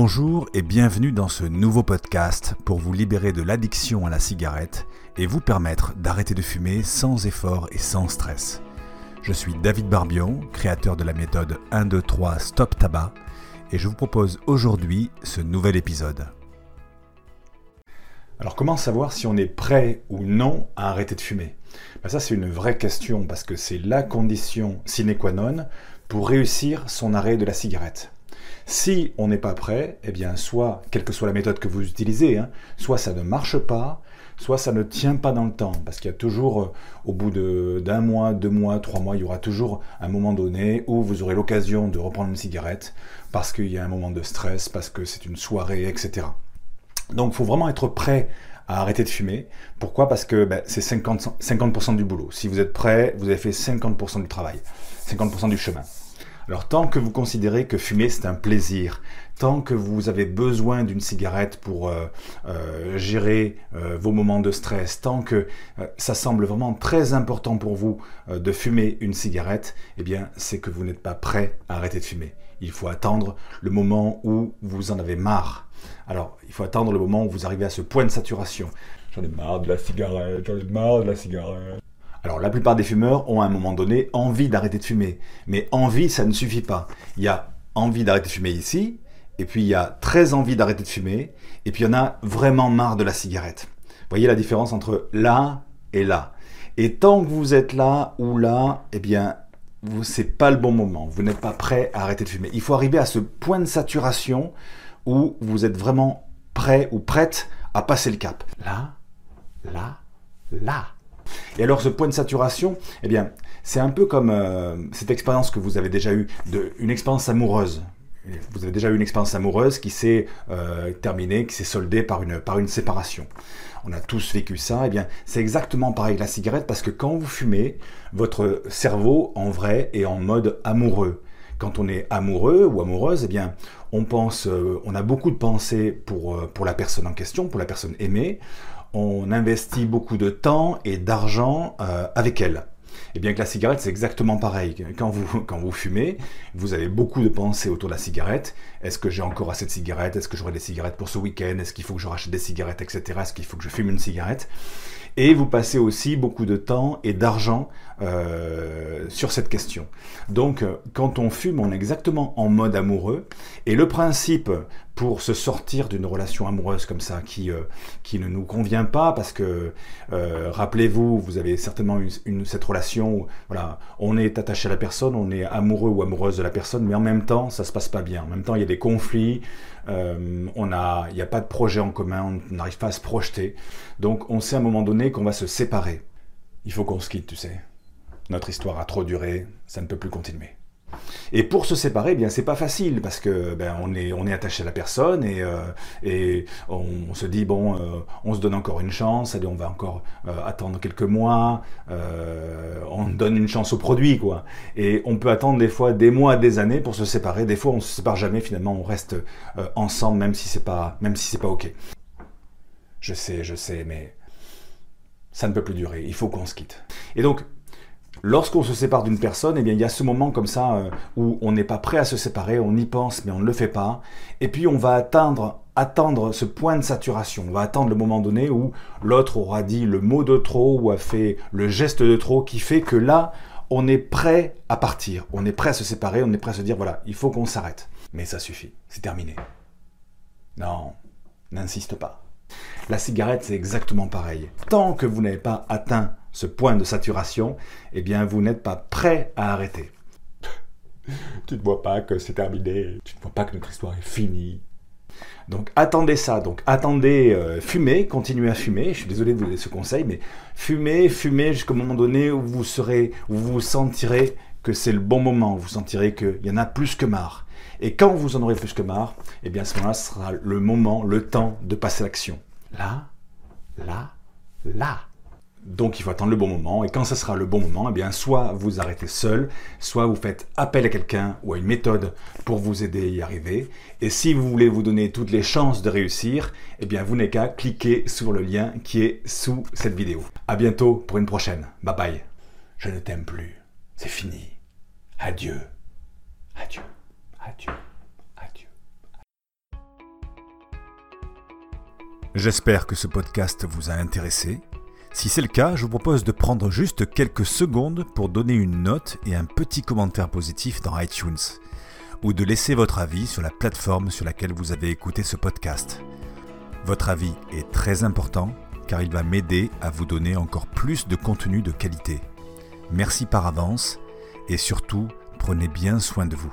Bonjour et bienvenue dans ce nouveau podcast pour vous libérer de l'addiction à la cigarette et vous permettre d'arrêter de fumer sans effort et sans stress. Je suis David Barbion, créateur de la méthode 1, 2, 3 Stop Tabac et je vous propose aujourd'hui ce nouvel épisode. Alors comment savoir si on est prêt ou non à arrêter de fumer? Ben Ça c'est une vraie question parce que c'est la condition sine qua non pour réussir son arrêt de la cigarette. Si on n'est pas prêt, eh bien, soit, quelle que soit la méthode que vous utilisez, hein, soit ça ne marche pas, soit ça ne tient pas dans le temps. Parce qu'il y a toujours, euh, au bout d'un mois, deux mois, trois mois, il y aura toujours un moment donné où vous aurez l'occasion de reprendre une cigarette, parce qu'il y a un moment de stress, parce que c'est une soirée, etc. Donc il faut vraiment être prêt à arrêter de fumer. Pourquoi? Parce que ben, c'est 50%, 50 du boulot. Si vous êtes prêt, vous avez fait 50% du travail, 50% du chemin. Alors tant que vous considérez que fumer c'est un plaisir, tant que vous avez besoin d'une cigarette pour euh, euh, gérer euh, vos moments de stress, tant que ça semble vraiment très important pour vous de fumer une cigarette, eh bien c'est que vous n'êtes pas prêt à arrêter de fumer. Il faut attendre le moment où vous en avez marre. Alors il faut attendre le moment où vous arrivez à ce point de saturation. J'en ai marre de la cigarette, j'en ai marre de la cigarette. Alors la plupart des fumeurs ont à un moment donné envie d'arrêter de fumer. Mais envie, ça ne suffit pas. Il y a envie d'arrêter de fumer ici, et puis il y a très envie d'arrêter de fumer, et puis il y en a vraiment marre de la cigarette. Voyez la différence entre là et là. Et tant que vous êtes là ou là, eh bien, c'est pas le bon moment. Vous n'êtes pas prêt à arrêter de fumer. Il faut arriver à ce point de saturation où vous êtes vraiment prêt ou prête à passer le cap. Là, là, là. Et alors ce point de saturation, eh bien, c'est un peu comme euh, cette expérience que vous avez déjà eue, de, une expérience amoureuse. Vous avez déjà eu une expérience amoureuse qui s'est euh, terminée, qui s'est soldée par une, par une séparation. On a tous vécu ça. Eh bien, c'est exactement pareil que la cigarette parce que quand vous fumez, votre cerveau en vrai est en mode amoureux. Quand on est amoureux ou amoureuse, eh bien, on pense, euh, on a beaucoup de pensées pour, pour la personne en question, pour la personne aimée on investit beaucoup de temps et d'argent euh, avec elle. Et bien que la cigarette, c'est exactement pareil. Quand vous, fumez, vous avez beaucoup de pensées autour de la cigarette. Est-ce que j'ai encore assez de cigarettes? Est-ce que j'aurai des cigarettes pour ce week-end? Est-ce qu'il faut que je rachète des cigarettes, etc. Est-ce qu'il faut que je fume une cigarette? Et vous passez aussi beaucoup de temps et d'argent euh, sur cette question. Donc, quand on fume, on est exactement en mode amoureux. Et le principe pour se sortir d'une relation amoureuse comme ça qui, euh, qui ne nous convient pas parce que euh, rappelez-vous, vous avez certainement une, cette relation où voilà, on est attaché à la personne, on est amoureux ou amoureuse de la personne, mais en même temps ça se passe pas bien. En même temps il y a des conflits, euh, on a, il n'y a pas de projet en commun, on n'arrive pas à se projeter. Donc on sait à un moment donné qu'on va se séparer. Il faut qu'on se quitte, tu sais. Notre histoire a trop duré, ça ne peut plus continuer. Et pour se séparer, eh bien c'est pas facile parce que ben, on est on est attaché à la personne et, euh, et on, se dit bon euh, on se donne encore une chance, on va encore euh, attendre quelques mois, on donne une chance au produit quoi. Et on peut attendre des fois des mois, des années pour se séparer. Des fois on se sépare jamais finalement, on reste ensemble même si c'est pas même si c'est pas ok. Je sais, je sais, mais ça ne peut plus durer. Il faut qu'on se quitte. Et donc Lorsqu'on se sépare d'une personne, eh bien, il y a ce moment comme ça euh, où on n'est pas prêt à se séparer, on y pense mais on ne le fait pas. Et puis on va atteindre, attendre ce point de saturation. On va attendre le moment donné où l'autre aura dit le mot de trop ou a fait le geste de trop qui fait que là, on est prêt à partir. On est prêt à se séparer, on est prêt à se dire voilà, il faut qu'on s'arrête. Mais ça suffit, c'est terminé. Non, n'insiste pas. La cigarette, c'est exactement pareil. Tant que vous n'avez pas atteint ce point de saturation, eh bien, vous n'êtes pas prêt à arrêter. tu ne vois pas que c'est terminé, tu ne vois pas que notre histoire est finie. Donc attendez ça, donc attendez, euh, fumez, continuez à fumer, je suis désolé de vous donner ce conseil, mais fumez, fumez jusqu'au moment donné où vous serez, où vous sentirez que c'est le bon moment, vous sentirez qu'il y en a plus que marre. Et quand vous en aurez plus que marre, eh bien à ce moment-là, ce sera le moment, le temps de passer à l'action. Là, là, là. Donc il faut attendre le bon moment, et quand ce sera le bon moment, eh bien soit vous arrêtez seul, soit vous faites appel à quelqu'un ou à une méthode pour vous aider à y arriver. Et si vous voulez vous donner toutes les chances de réussir, eh bien vous n'avez qu'à cliquer sur le lien qui est sous cette vidéo. À bientôt pour une prochaine. Bye bye. Je ne t'aime plus. C'est fini. Adieu. Adieu. Adieu. Adieu. J'espère que ce podcast vous a intéressé. Si c'est le cas, je vous propose de prendre juste quelques secondes pour donner une note et un petit commentaire positif dans iTunes, ou de laisser votre avis sur la plateforme sur laquelle vous avez écouté ce podcast. Votre avis est très important car il va m'aider à vous donner encore plus de contenu de qualité. Merci par avance et surtout, prenez bien soin de vous.